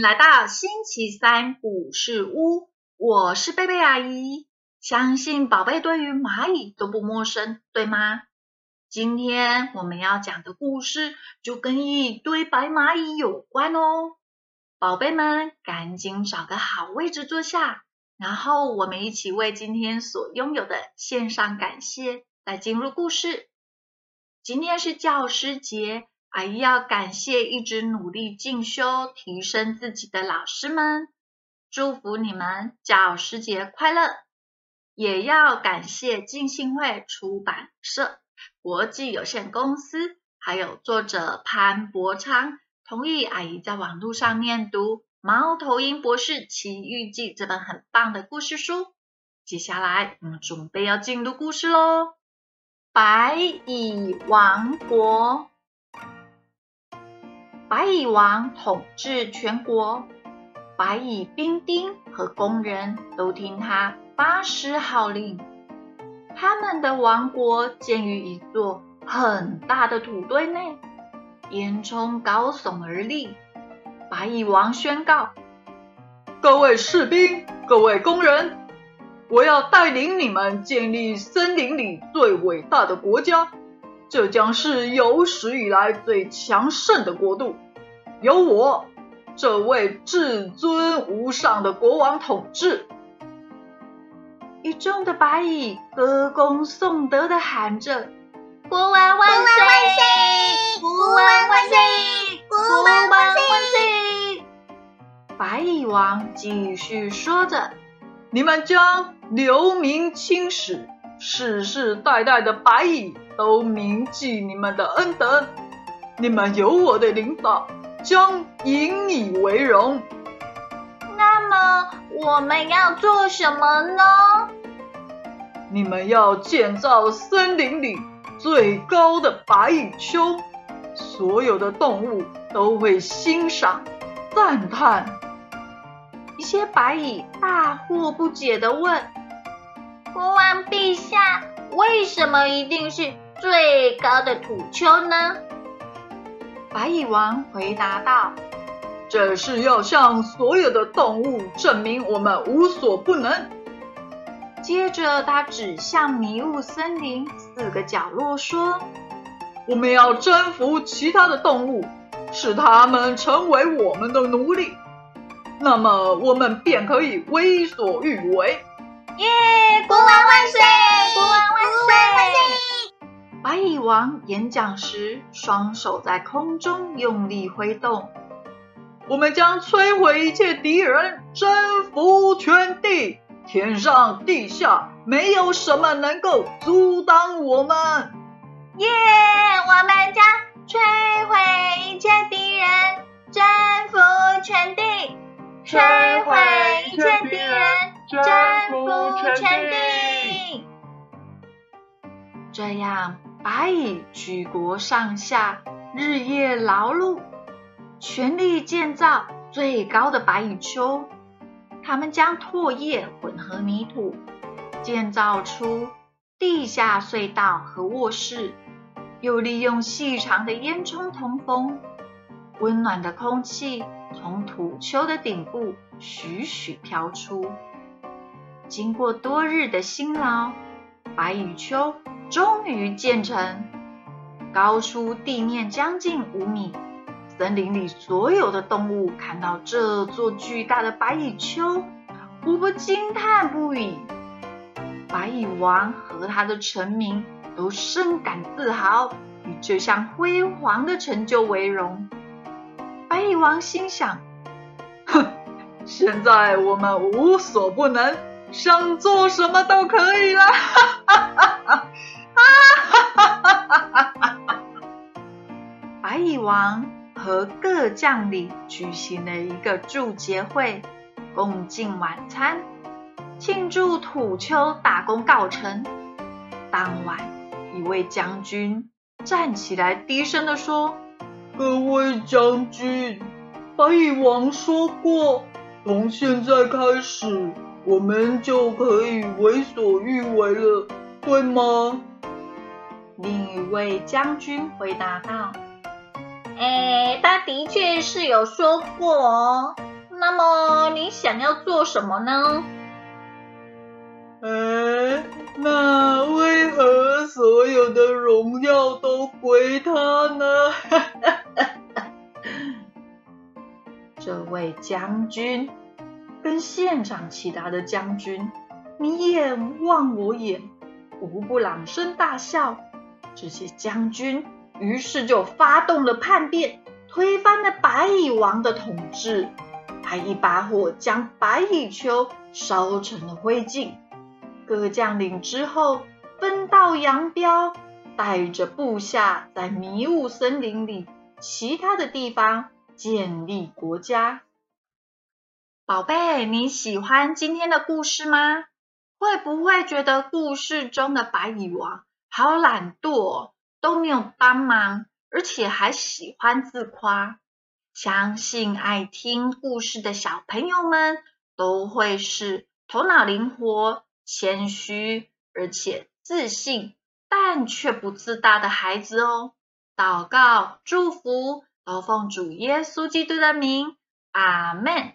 来到星期三故事屋，我是贝贝阿姨。相信宝贝对于蚂蚁都不陌生，对吗？今天我们要讲的故事就跟一堆白蚂蚁有关哦。宝贝们，赶紧找个好位置坐下，然后我们一起为今天所拥有的献上感谢，来进入故事。今天是教师节。阿姨要感谢一直努力进修、提升自己的老师们，祝福你们教师节快乐！也要感谢浸信会出版社国际有限公司，还有作者潘伯昌同意阿姨在网络上念读《猫头鹰博士奇遇记》这本很棒的故事书。接下来我们准备要进入故事喽，《白蚁王国》。白蚁王统治全国，白蚁兵丁和工人都听他发施号令。他们的王国建于一座很大的土堆内，烟囱高耸而立。白蚁王宣告：“各位士兵，各位工人，我要带领你们建立森林里最伟大的国家。”这将是有史以来最强盛的国度，由我这位至尊无上的国王统治。一众的白蚁歌功颂德的喊着：“国王万岁！国王万岁！国王万岁！”白蚁王继续说着：“你们将留名青史。”世世代代的白蚁都铭记你们的恩德，你们有我的领导，将引以为荣。那么我们要做什么呢？你们要建造森林里最高的白蚁丘，所有的动物都会欣赏、赞叹。一些白蚁大惑不解地问。国王陛下，为什么一定是最高的土丘呢？白蚁王回答道：“这是要向所有的动物证明我们无所不能。”接着，他指向迷雾森林四个角落说：“我们要征服其他的动物，使他们成为我们的奴隶，那么我们便可以为所欲为。”耶！国王万岁！国王万岁！白蚁王演讲时，双手在空中用力挥动。我们将摧毁一切敌人，征服全地，天上地下没有什么能够阻挡我们。耶！我们将摧毁一切敌人，征服全地，摧毁。征服全地，这样白蚁举国上下日夜劳碌，全力建造最高的白蚁丘。他们将唾液混合泥土，建造出地下隧道和卧室，又利用细长的烟囱通风。温暖的空气从土丘的顶部徐徐飘出。经过多日的辛劳，白蚁丘终于建成，高出地面将近五米。森林里所有的动物看到这座巨大的白蚁丘，无不惊叹不已。白蚁王和他的臣民都深感自豪，以这项辉煌的成就为荣。白蚁王心想：哼，现在我们无所不能。想做什么都可以了，哈哈哈哈哈！哈白蚁王和各将领举行了一个祝捷会，共进晚餐，庆祝土丘大功告成。当晚，一位将军站起来，低声的说：“各位将军，白蚁王说过，从现在开始。”我们就可以为所欲为了，对吗？另一位将军回答道：“哎，他的确是有说过。那么你想要做什么呢？哎，那为何所有的荣耀都归他呢？这位将军跟现场其他的将军，你眼望我眼，无不朗声大笑。这些将军于是就发动了叛变，推翻了白蚁王的统治，还一把火将白蚁丘烧成了灰烬。各将领之后分道扬镳，带着部下在迷雾森林里其他的地方建立国家。宝贝，你喜欢今天的故事吗？会不会觉得故事中的白蚁王？好懒惰，都没有帮忙，而且还喜欢自夸。相信爱听故事的小朋友们都会是头脑灵活、谦虚，而且自信，但却不自大的孩子哦。祷告、祝福，都奉主耶稣基督的名，阿门。